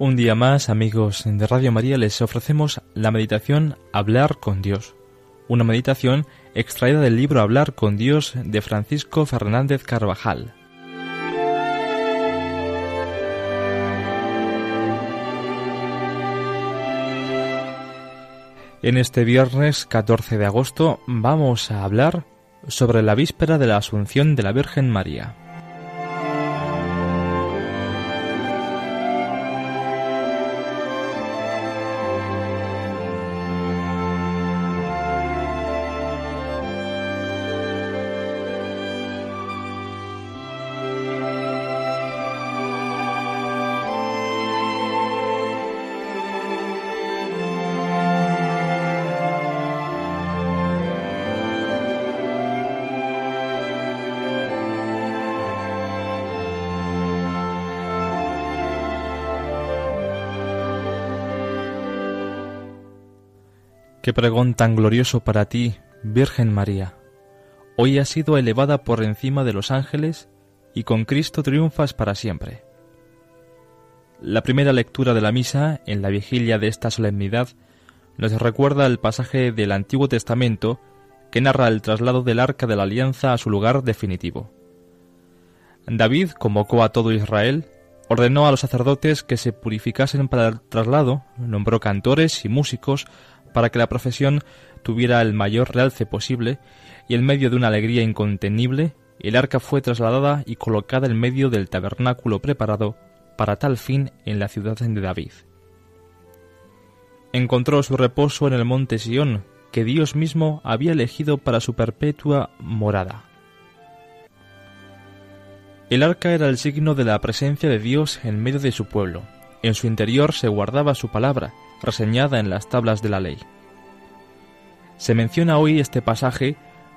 Un día más, amigos de Radio María, les ofrecemos la meditación Hablar con Dios, una meditación extraída del libro Hablar con Dios de Francisco Fernández Carvajal. En este viernes 14 de agosto vamos a hablar sobre la víspera de la Asunción de la Virgen María. Qué pregón tan glorioso para ti, Virgen María. Hoy has sido elevada por encima de los ángeles y con Cristo triunfas para siempre. La primera lectura de la misa, en la vigilia de esta solemnidad, nos recuerda el pasaje del Antiguo Testamento que narra el traslado del arca de la alianza a su lugar definitivo. David convocó a todo Israel, ordenó a los sacerdotes que se purificasen para el traslado, nombró cantores y músicos para que la profesión tuviera el mayor realce posible, y en medio de una alegría incontenible, el arca fue trasladada y colocada en medio del tabernáculo preparado para tal fin en la ciudad de David. Encontró su reposo en el monte Sión, que Dios mismo había elegido para su perpetua morada. El arca era el signo de la presencia de Dios en medio de su pueblo. En su interior se guardaba su palabra, reseñada en las tablas de la ley. Se menciona hoy este pasaje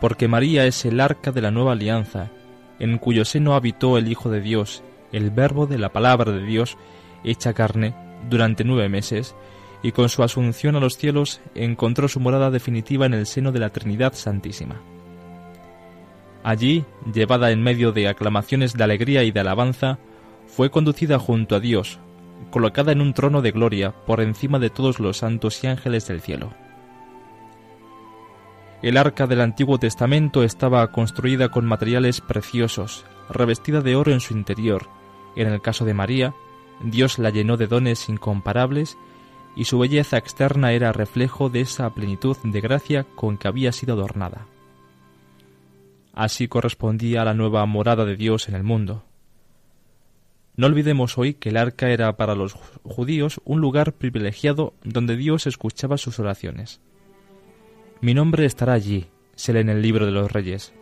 porque María es el arca de la nueva alianza, en cuyo seno habitó el Hijo de Dios, el Verbo de la palabra de Dios, hecha carne, durante nueve meses, y con su asunción a los cielos encontró su morada definitiva en el seno de la Trinidad Santísima. Allí, llevada en medio de aclamaciones de alegría y de alabanza, fue conducida junto a Dios, colocada en un trono de gloria por encima de todos los santos y ángeles del cielo. El arca del Antiguo Testamento estaba construida con materiales preciosos, revestida de oro en su interior. En el caso de María, Dios la llenó de dones incomparables y su belleza externa era reflejo de esa plenitud de gracia con que había sido adornada. Así correspondía a la nueva morada de Dios en el mundo. No olvidemos hoy que el arca era para los judíos un lugar privilegiado donde Dios escuchaba sus oraciones. Mi nombre estará allí, se lee en el libro de los reyes.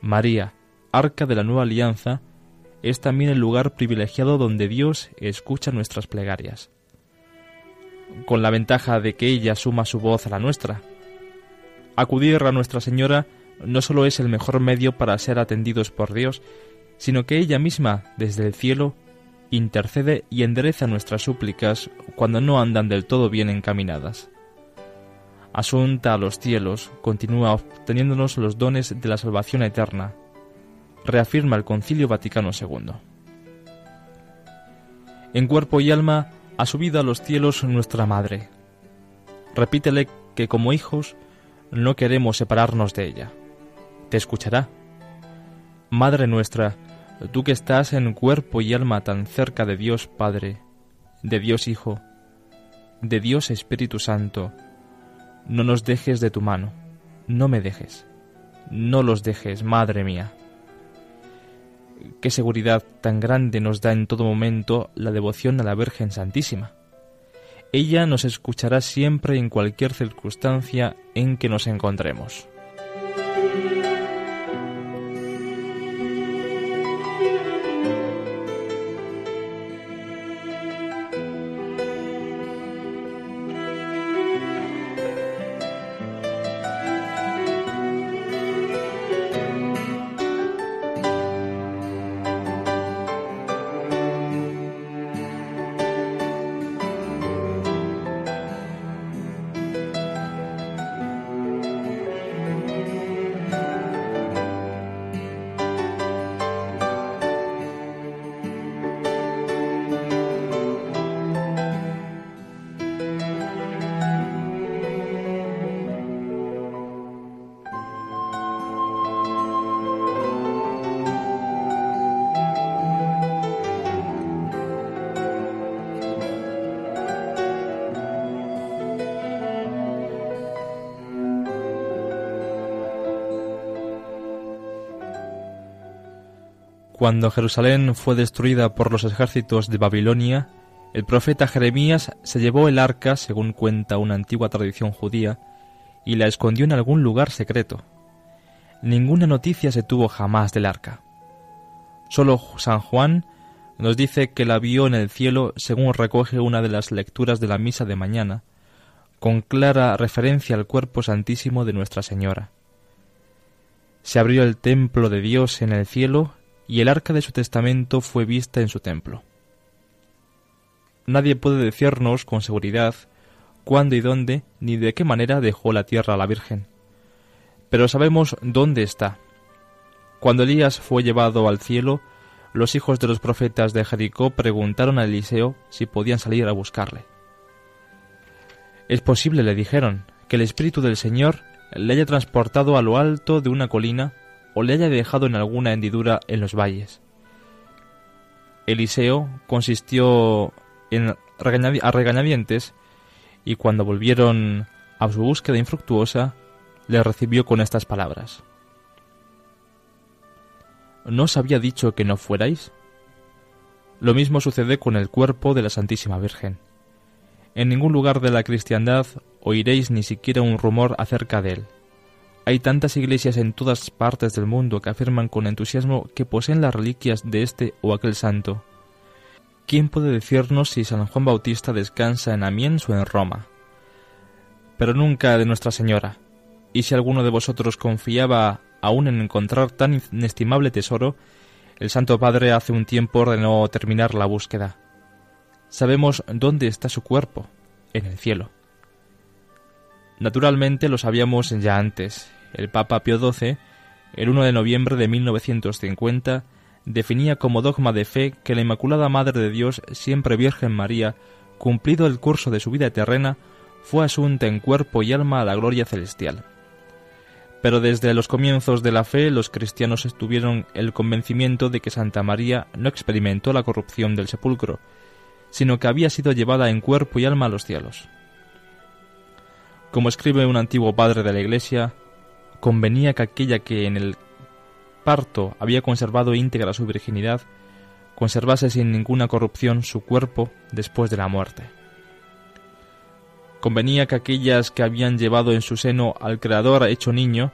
María, arca de la nueva alianza, es también el lugar privilegiado donde Dios escucha nuestras plegarias. Con la ventaja de que ella suma su voz a la nuestra. Acudir a Nuestra Señora no solo es el mejor medio para ser atendidos por Dios, sino que ella misma, desde el cielo, intercede y endereza nuestras súplicas cuando no andan del todo bien encaminadas. Asunta a los cielos, continúa obteniéndonos los dones de la salvación eterna, reafirma el Concilio Vaticano II. En cuerpo y alma ha subido a los cielos nuestra Madre. Repítele que como hijos no queremos separarnos de ella. Te escuchará. Madre nuestra, tú que estás en cuerpo y alma tan cerca de Dios Padre, de Dios Hijo, de Dios Espíritu Santo, no nos dejes de tu mano, no me dejes, no los dejes, Madre mía. Qué seguridad tan grande nos da en todo momento la devoción a la Virgen Santísima. Ella nos escuchará siempre en cualquier circunstancia en que nos encontremos. Cuando Jerusalén fue destruida por los ejércitos de Babilonia, el profeta Jeremías se llevó el arca, según cuenta una antigua tradición judía, y la escondió en algún lugar secreto. Ninguna noticia se tuvo jamás del arca. Solo San Juan nos dice que la vio en el cielo según recoge una de las lecturas de la misa de mañana, con clara referencia al cuerpo santísimo de Nuestra Señora. Se abrió el templo de Dios en el cielo y el arca de su testamento fue vista en su templo. Nadie puede decirnos con seguridad cuándo y dónde ni de qué manera dejó la tierra a la Virgen. Pero sabemos dónde está. Cuando Elías fue llevado al cielo, los hijos de los profetas de Jericó preguntaron a Eliseo si podían salir a buscarle. Es posible, le dijeron, que el Espíritu del Señor le haya transportado a lo alto de una colina o le haya dejado en alguna hendidura en los valles. Eliseo consistió en a regañadientes y cuando volvieron a su búsqueda infructuosa, le recibió con estas palabras. ¿No os había dicho que no fuerais? Lo mismo sucede con el cuerpo de la Santísima Virgen. En ningún lugar de la cristiandad oiréis ni siquiera un rumor acerca de él. Hay tantas iglesias en todas partes del mundo que afirman con entusiasmo que poseen las reliquias de este o aquel santo. ¿Quién puede decirnos si San Juan Bautista descansa en Amiens o en Roma? Pero nunca de Nuestra Señora. Y si alguno de vosotros confiaba aún en encontrar tan inestimable tesoro, el Santo Padre hace un tiempo ordenó terminar la búsqueda. Sabemos dónde está su cuerpo, en el cielo. Naturalmente lo sabíamos ya antes. El Papa Pío XII, el 1 de noviembre de 1950, definía como dogma de fe que la Inmaculada Madre de Dios, siempre Virgen María, cumplido el curso de su vida terrena, fue asunta en cuerpo y alma a la gloria celestial. Pero desde los comienzos de la fe los cristianos estuvieron el convencimiento de que Santa María no experimentó la corrupción del sepulcro, sino que había sido llevada en cuerpo y alma a los cielos. Como escribe un antiguo padre de la Iglesia, convenía que aquella que en el parto había conservado íntegra su virginidad, conservase sin ninguna corrupción su cuerpo después de la muerte. Convenía que aquellas que habían llevado en su seno al Creador hecho niño,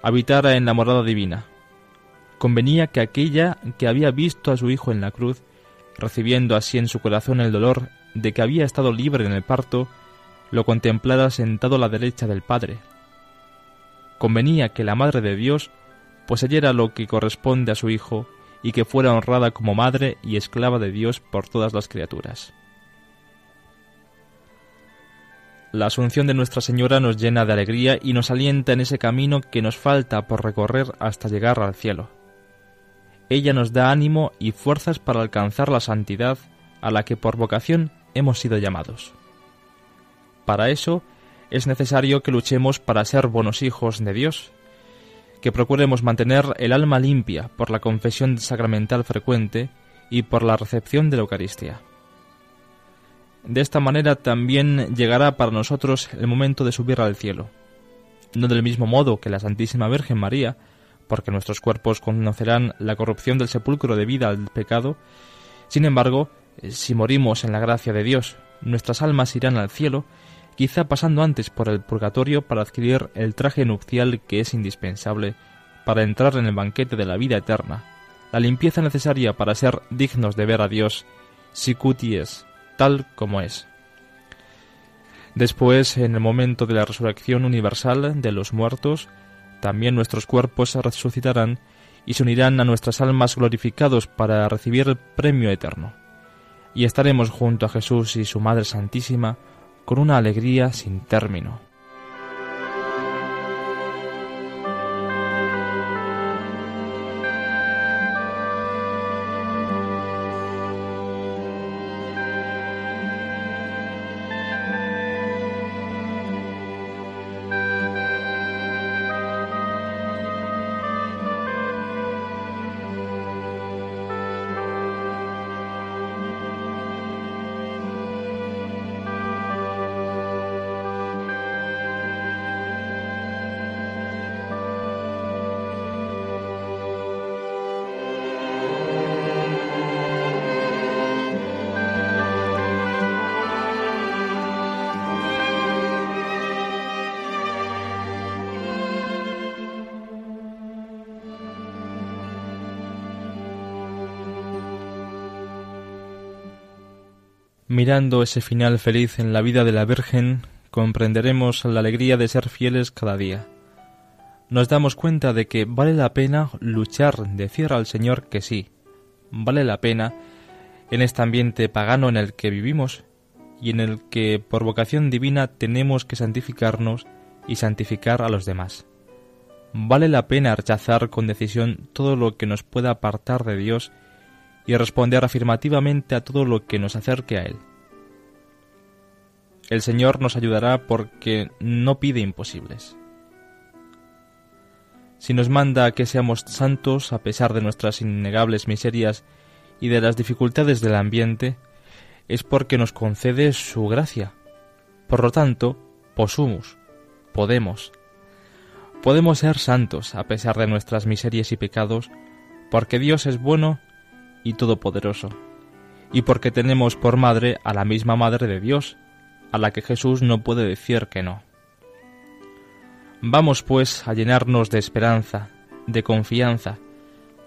habitara en la morada divina. Convenía que aquella que había visto a su Hijo en la cruz, recibiendo así en su corazón el dolor de que había estado libre en el parto, lo contemplara sentado a la derecha del Padre. Convenía que la Madre de Dios poseyera lo que corresponde a su Hijo y que fuera honrada como Madre y esclava de Dios por todas las criaturas. La asunción de Nuestra Señora nos llena de alegría y nos alienta en ese camino que nos falta por recorrer hasta llegar al cielo. Ella nos da ánimo y fuerzas para alcanzar la santidad a la que por vocación hemos sido llamados. Para eso es necesario que luchemos para ser buenos hijos de Dios, que procuremos mantener el alma limpia por la confesión sacramental frecuente y por la recepción de la Eucaristía. De esta manera también llegará para nosotros el momento de subir al cielo. No del mismo modo que la Santísima Virgen María, porque nuestros cuerpos conocerán la corrupción del sepulcro debida al pecado, sin embargo, si morimos en la gracia de Dios, nuestras almas irán al cielo, quizá pasando antes por el purgatorio para adquirir el traje nupcial que es indispensable para entrar en el banquete de la vida eterna, la limpieza necesaria para ser dignos de ver a Dios, sicuties, tal como es. Después, en el momento de la resurrección universal de los muertos, también nuestros cuerpos se resucitarán y se unirán a nuestras almas glorificados para recibir el premio eterno. Y estaremos junto a Jesús y su Madre Santísima con una alegría sin término. Mirando ese final feliz en la vida de la Virgen, comprenderemos la alegría de ser fieles cada día. Nos damos cuenta de que vale la pena luchar, decir al Señor que sí. Vale la pena, en este ambiente pagano en el que vivimos y en el que por vocación divina tenemos que santificarnos y santificar a los demás. Vale la pena rechazar con decisión todo lo que nos pueda apartar de Dios y responder afirmativamente a todo lo que nos acerque a Él. El Señor nos ayudará porque no pide imposibles. Si nos manda que seamos santos a pesar de nuestras innegables miserias y de las dificultades del ambiente, es porque nos concede su gracia. Por lo tanto, posumus, podemos. Podemos ser santos a pesar de nuestras miserias y pecados, porque Dios es bueno y todopoderoso, y porque tenemos por madre a la misma Madre de Dios, a la que Jesús no puede decir que no. Vamos pues a llenarnos de esperanza, de confianza.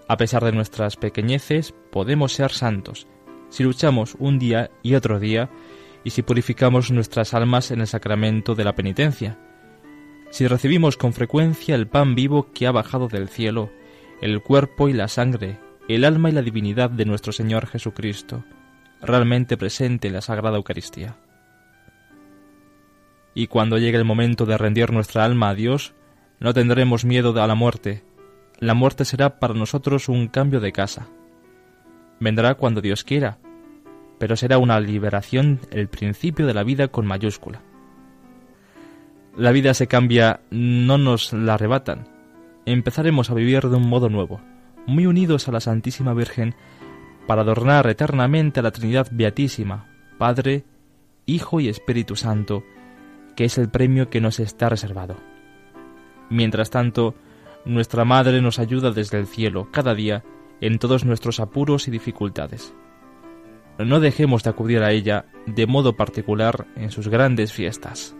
A pesar de nuestras pequeñeces, podemos ser santos, si luchamos un día y otro día, y si purificamos nuestras almas en el sacramento de la penitencia, si recibimos con frecuencia el pan vivo que ha bajado del cielo, el cuerpo y la sangre el alma y la divinidad de nuestro Señor Jesucristo, realmente presente en la Sagrada Eucaristía. Y cuando llegue el momento de rendir nuestra alma a Dios, no tendremos miedo a la muerte. La muerte será para nosotros un cambio de casa. Vendrá cuando Dios quiera, pero será una liberación, el principio de la vida con mayúscula. La vida se cambia, no nos la arrebatan. Empezaremos a vivir de un modo nuevo muy unidos a la Santísima Virgen, para adornar eternamente a la Trinidad Beatísima, Padre, Hijo y Espíritu Santo, que es el premio que nos está reservado. Mientras tanto, nuestra Madre nos ayuda desde el cielo cada día en todos nuestros apuros y dificultades. No dejemos de acudir a ella de modo particular en sus grandes fiestas.